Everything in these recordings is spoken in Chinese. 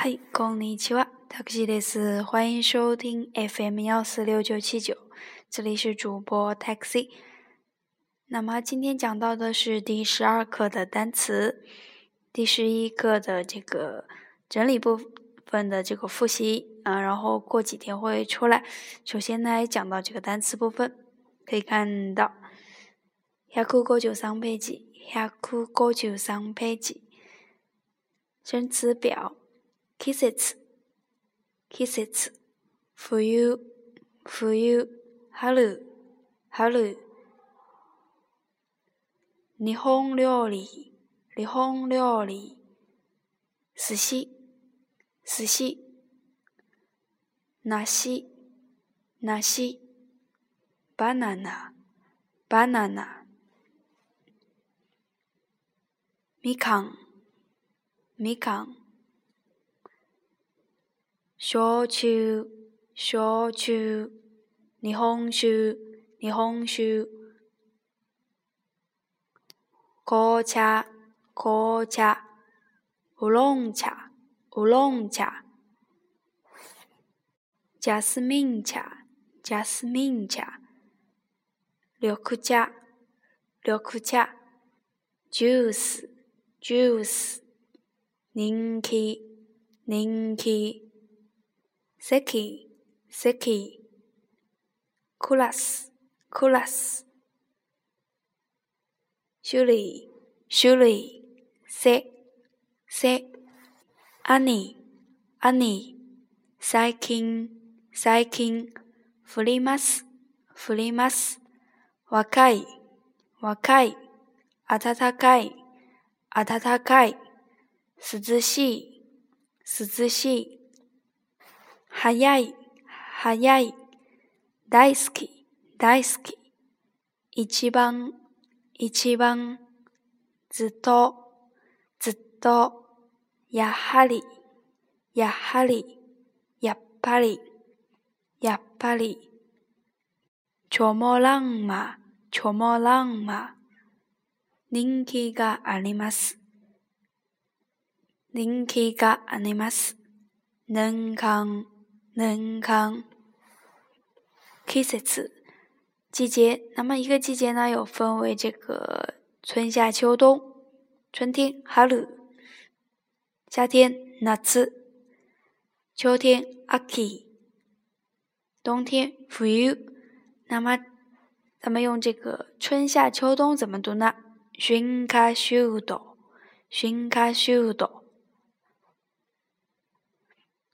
嗨，公年七娃，taxi 老师，欢迎收听 FM 幺四六九七九，这里是主播 taxi。那么今天讲到的是第十二课的单词，第十一课的这个整理部分的这个复习啊，然后过几天会出来。首先呢，讲到这个单词部分，可以看到，a a a k k u u u go j s n p e 下课就上飞机，下课 p 上飞机，生词表。季節、季節、冬、冬、春、春。日本料理、日本料理。寿司、寿司。梨、梨。バナナ、バナナ。みかん、みかん。小球，小球，你本手，你本手。火茶，火茶，乌龙茶，乌龙茶，贾斯敏车，贾斯敏车。巧克力，巧克茶 Juice，Juice。人 i 人 k y l i k 席、席。クラス、クラス。種類、種類。せ、せ。兄、兄。最近、最近。振ります、振ります。若い、若い。暖かい、暖かい。涼しい、涼しい。早い、早い。大好き、大好き。一番、一番。ずっと、ずっと。やはり、やはり。やっぱり、やっぱり。ちょもらんま、ちょもらんま。人気があります。人気があります。年間。能 kisses 季节。那么一个季节呢，又分为这个春夏秋冬。春天 h a 夏天 n a t s 秋天，aki；冬天，fuu。那么，咱们用这个春夏秋冬怎么读呢？shunka s h u d o s h n k a shudo。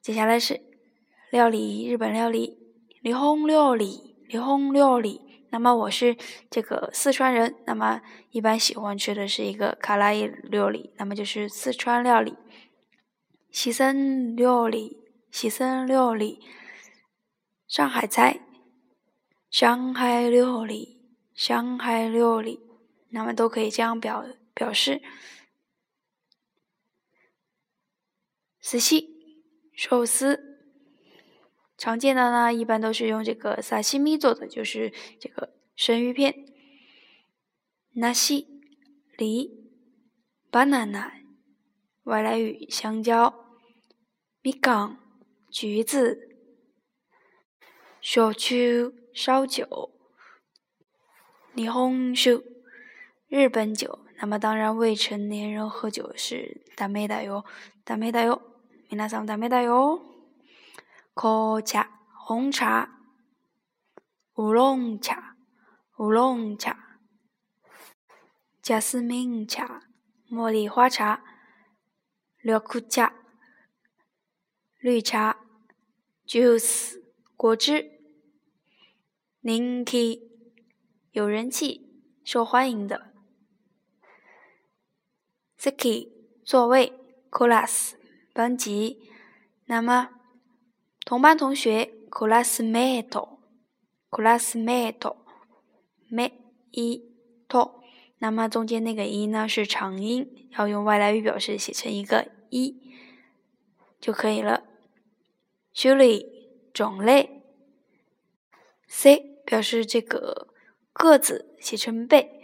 接下来是。料理，日本料理，霓虹料理，霓虹料理。那么我是这个四川人，那么一般喜欢吃的是一个卡拉伊料理，那么就是四川料理，西森料理，西森料理，上海菜，上海料理，上海料理。那么都可以这样表表示。寿司，寿司。常见的呢，一般都是用这个萨西米做的，就是这个生鱼片、纳西梨、banana（ 外来语香蕉）、米缸，橘子）、s h 烧酒）、霓虹 h 日本酒）。那么，当然未成年人喝酒是ダメ的哟，ダメ的哟，みなさんはダメだよ。可茶、红茶、乌龙茶、乌龙茶、j 斯 s 茶、茉莉花茶、绿可茶、绿茶、juice 果汁、linky 有人气、受欢迎的、sicky 座位、c l a s s 班级，那么。同班同学，classmate，classmate，mate，那么中间那个 e 呢是长音，要用外来语表示，写成一个 e 就可以了。Julie，种类，C 表示这个个子写成背，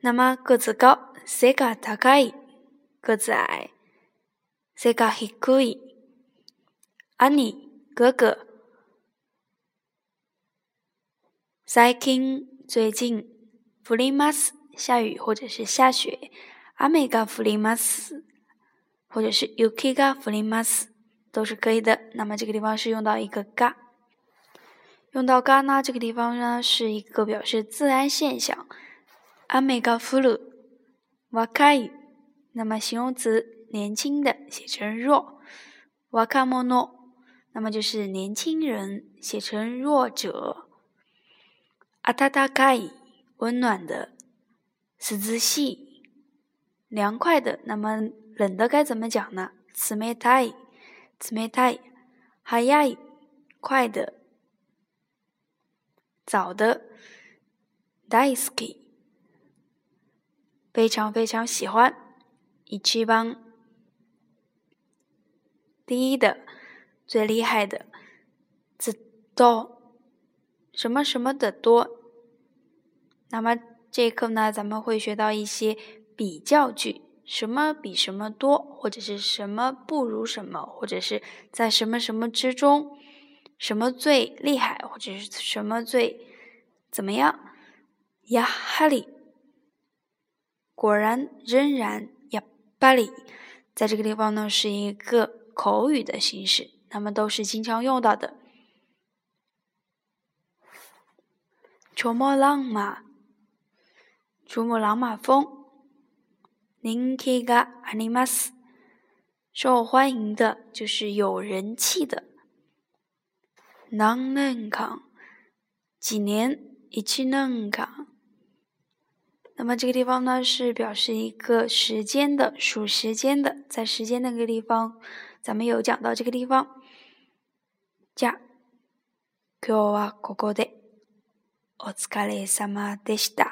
那么个子高，sega takai，个子矮，sega hikui，ani。哥哥，最近最近，flimmas 下雨或者是下雪，amiga f l i m a s 或者是 yukiga f l i m a s 都是可以的。那么这个地方是用到一个嘎，用到嘎呢这个地方呢是一个表示自然现象阿美嘎 g 鲁 f l 伊，那么形容词年轻的写成 r o v 莫诺。那么就是年轻人写成弱者，あたたかい，温暖的，ししし，凉快的。那么冷的该怎么讲呢？つめたい，つめたい，早い，快的，早的，大好き，非常非常喜欢，一ちば第一的。最厉害的，知道什么什么的多。那么这一课呢，咱们会学到一些比较句，什么比什么多，或者是什么不如什么，或者是在什么什么之中，什么最厉害，或者是什么最怎么样。呀哈里，果然仍然呀巴里，在这个地方呢，是一个口语的形式。它们都是经常用到的。珠穆朗玛，珠穆朗玛峰。Ningkiga animas，受欢迎的就是有人气的。n a n g n k a n g 年一去 n a n k a n g 那么这个地方呢，是表示一个时间的，数时间的，在时间那个地方，咱们有讲到这个地方。じゃ、今日はここでお疲れ様でした。